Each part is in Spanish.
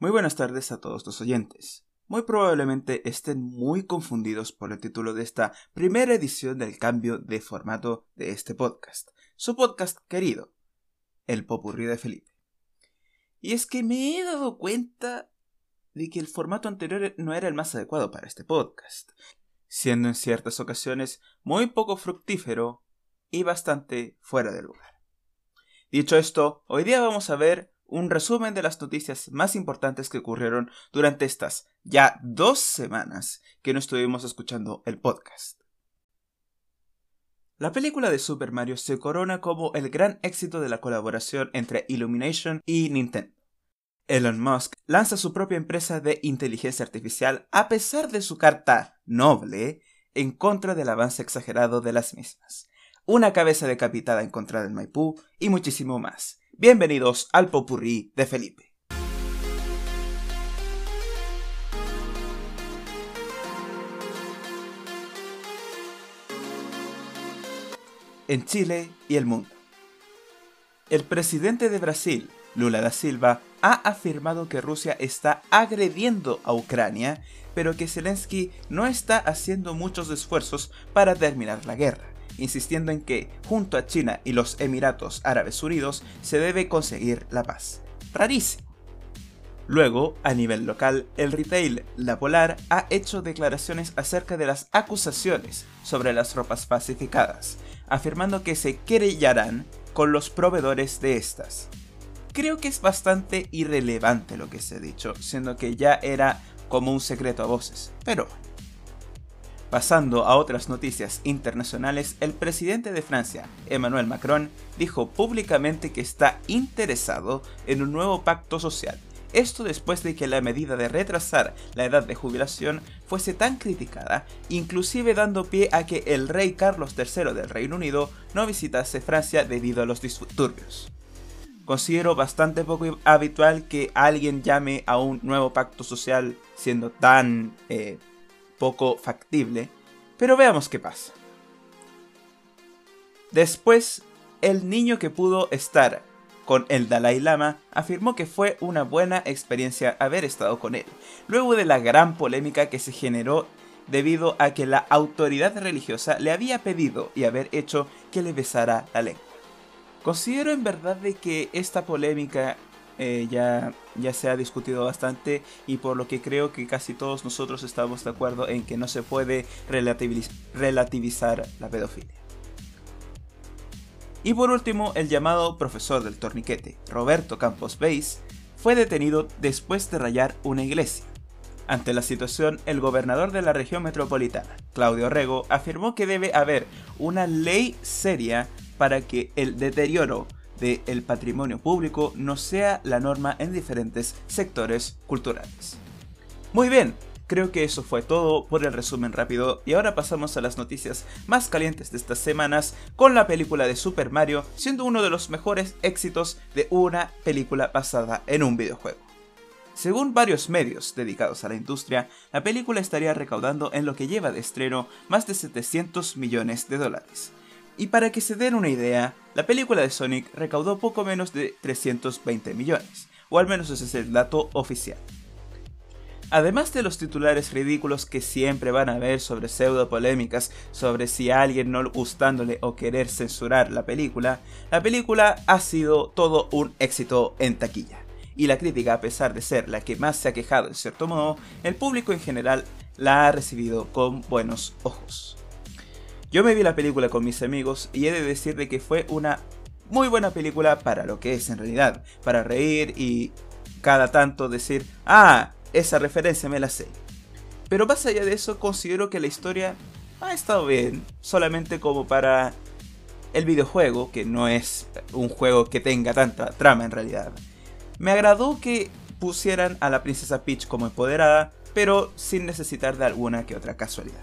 Muy buenas tardes a todos los oyentes. Muy probablemente estén muy confundidos por el título de esta primera edición del cambio de formato de este podcast, su podcast querido, El Popurrí de Felipe. Y es que me he dado cuenta de que el formato anterior no era el más adecuado para este podcast, siendo en ciertas ocasiones muy poco fructífero y bastante fuera de lugar. Dicho esto, hoy día vamos a ver un resumen de las noticias más importantes que ocurrieron durante estas ya dos semanas que no estuvimos escuchando el podcast. La película de Super Mario se corona como el gran éxito de la colaboración entre Illumination y Nintendo. Elon Musk lanza su propia empresa de inteligencia artificial a pesar de su carta noble en contra del avance exagerado de las mismas. Una cabeza decapitada encontrada en Maipú y muchísimo más. Bienvenidos al popurrí de Felipe. En Chile y el mundo. El presidente de Brasil, Lula da Silva, ha afirmado que Rusia está agrediendo a Ucrania, pero que Zelensky no está haciendo muchos esfuerzos para terminar la guerra insistiendo en que, junto a China y los Emiratos Árabes Unidos, se debe conseguir la paz. Rarísimo. Luego, a nivel local, el retail La Polar ha hecho declaraciones acerca de las acusaciones sobre las ropas falsificadas, afirmando que se querellarán con los proveedores de estas. Creo que es bastante irrelevante lo que se ha dicho, siendo que ya era como un secreto a voces, pero Pasando a otras noticias internacionales, el presidente de Francia, Emmanuel Macron, dijo públicamente que está interesado en un nuevo pacto social. Esto después de que la medida de retrasar la edad de jubilación fuese tan criticada, inclusive dando pie a que el rey Carlos III del Reino Unido no visitase Francia debido a los disturbios. Considero bastante poco habitual que alguien llame a un nuevo pacto social siendo tan eh, poco factible, pero veamos qué pasa. Después, el niño que pudo estar con el Dalai Lama afirmó que fue una buena experiencia haber estado con él, luego de la gran polémica que se generó debido a que la autoridad religiosa le había pedido y haber hecho que le besara la lengua. Considero en verdad de que esta polémica eh, ya, ya se ha discutido bastante y por lo que creo que casi todos nosotros estamos de acuerdo en que no se puede relativizar la pedofilia. Y por último, el llamado profesor del torniquete, Roberto Campos Beis, fue detenido después de rayar una iglesia. Ante la situación, el gobernador de la región metropolitana, Claudio Rego, afirmó que debe haber una ley seria para que el deterioro del patrimonio público no sea la norma en diferentes sectores culturales. Muy bien, creo que eso fue todo por el resumen rápido y ahora pasamos a las noticias más calientes de estas semanas con la película de Super Mario siendo uno de los mejores éxitos de una película basada en un videojuego. Según varios medios dedicados a la industria, la película estaría recaudando en lo que lleva de estreno más de 700 millones de dólares, y para que se den una idea, la película de Sonic recaudó poco menos de 320 millones, o al menos ese es el dato oficial. Además de los titulares ridículos que siempre van a haber sobre pseudo polémicas sobre si a alguien no gustándole o querer censurar la película, la película ha sido todo un éxito en taquilla. Y la crítica, a pesar de ser la que más se ha quejado en cierto modo, el público en general la ha recibido con buenos ojos. Yo me vi la película con mis amigos y he de decir de que fue una muy buena película para lo que es en realidad, para reír y cada tanto decir, ah, esa referencia me la sé. Pero más allá de eso, considero que la historia ha estado bien, solamente como para el videojuego, que no es un juego que tenga tanta trama en realidad. Me agradó que pusieran a la princesa Peach como empoderada, pero sin necesitar de alguna que otra casualidad.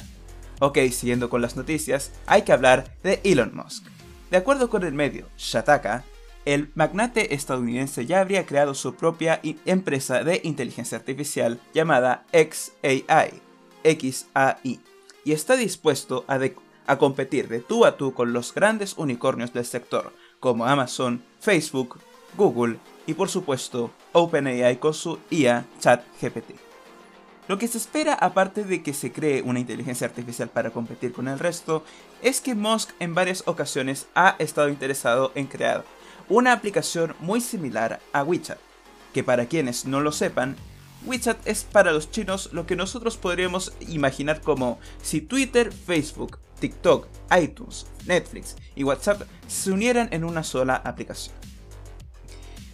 Ok, siguiendo con las noticias, hay que hablar de Elon Musk. De acuerdo con el medio Shataka, el magnate estadounidense ya habría creado su propia empresa de inteligencia artificial llamada XAI, XAI, y está dispuesto a, a competir de tú a tú con los grandes unicornios del sector, como Amazon, Facebook, Google y por supuesto OpenAI con su IA ChatGPT. Lo que se espera, aparte de que se cree una inteligencia artificial para competir con el resto, es que Musk en varias ocasiones ha estado interesado en crear una aplicación muy similar a WeChat, que para quienes no lo sepan, WeChat es para los chinos lo que nosotros podríamos imaginar como si Twitter, Facebook, TikTok, iTunes, Netflix y WhatsApp se unieran en una sola aplicación.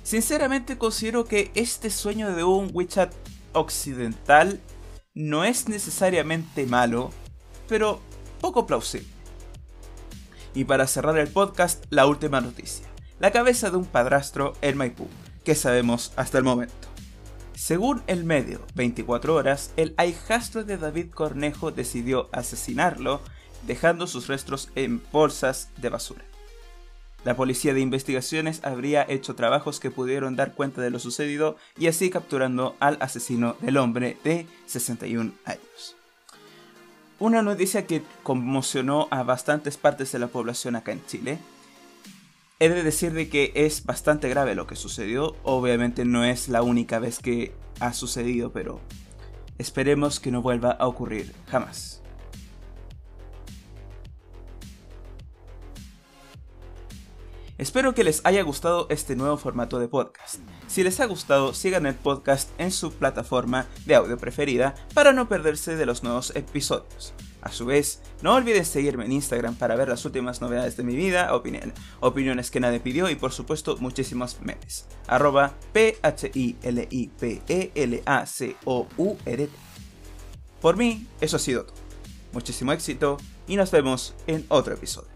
Sinceramente considero que este sueño de un WeChat occidental no es necesariamente malo, pero poco plausible. Y para cerrar el podcast, la última noticia. La cabeza de un padrastro en Maipú, que sabemos hasta el momento. Según el medio 24 horas, el hijastro de David Cornejo decidió asesinarlo, dejando sus restos en bolsas de basura. La policía de investigaciones habría hecho trabajos que pudieron dar cuenta de lo sucedido y así capturando al asesino del hombre de 61 años. Una noticia que conmocionó a bastantes partes de la población acá en Chile. He de decir de que es bastante grave lo que sucedió. Obviamente no es la única vez que ha sucedido, pero esperemos que no vuelva a ocurrir jamás. Espero que les haya gustado este nuevo formato de podcast. Si les ha gustado, sigan el podcast en su plataforma de audio preferida para no perderse de los nuevos episodios. A su vez, no olviden seguirme en Instagram para ver las últimas novedades de mi vida, opiniones que nadie pidió y por supuesto muchísimos memes. Arroba p h i l i p e l a c o u r -T. Por mí, eso ha sido todo. Muchísimo éxito y nos vemos en otro episodio.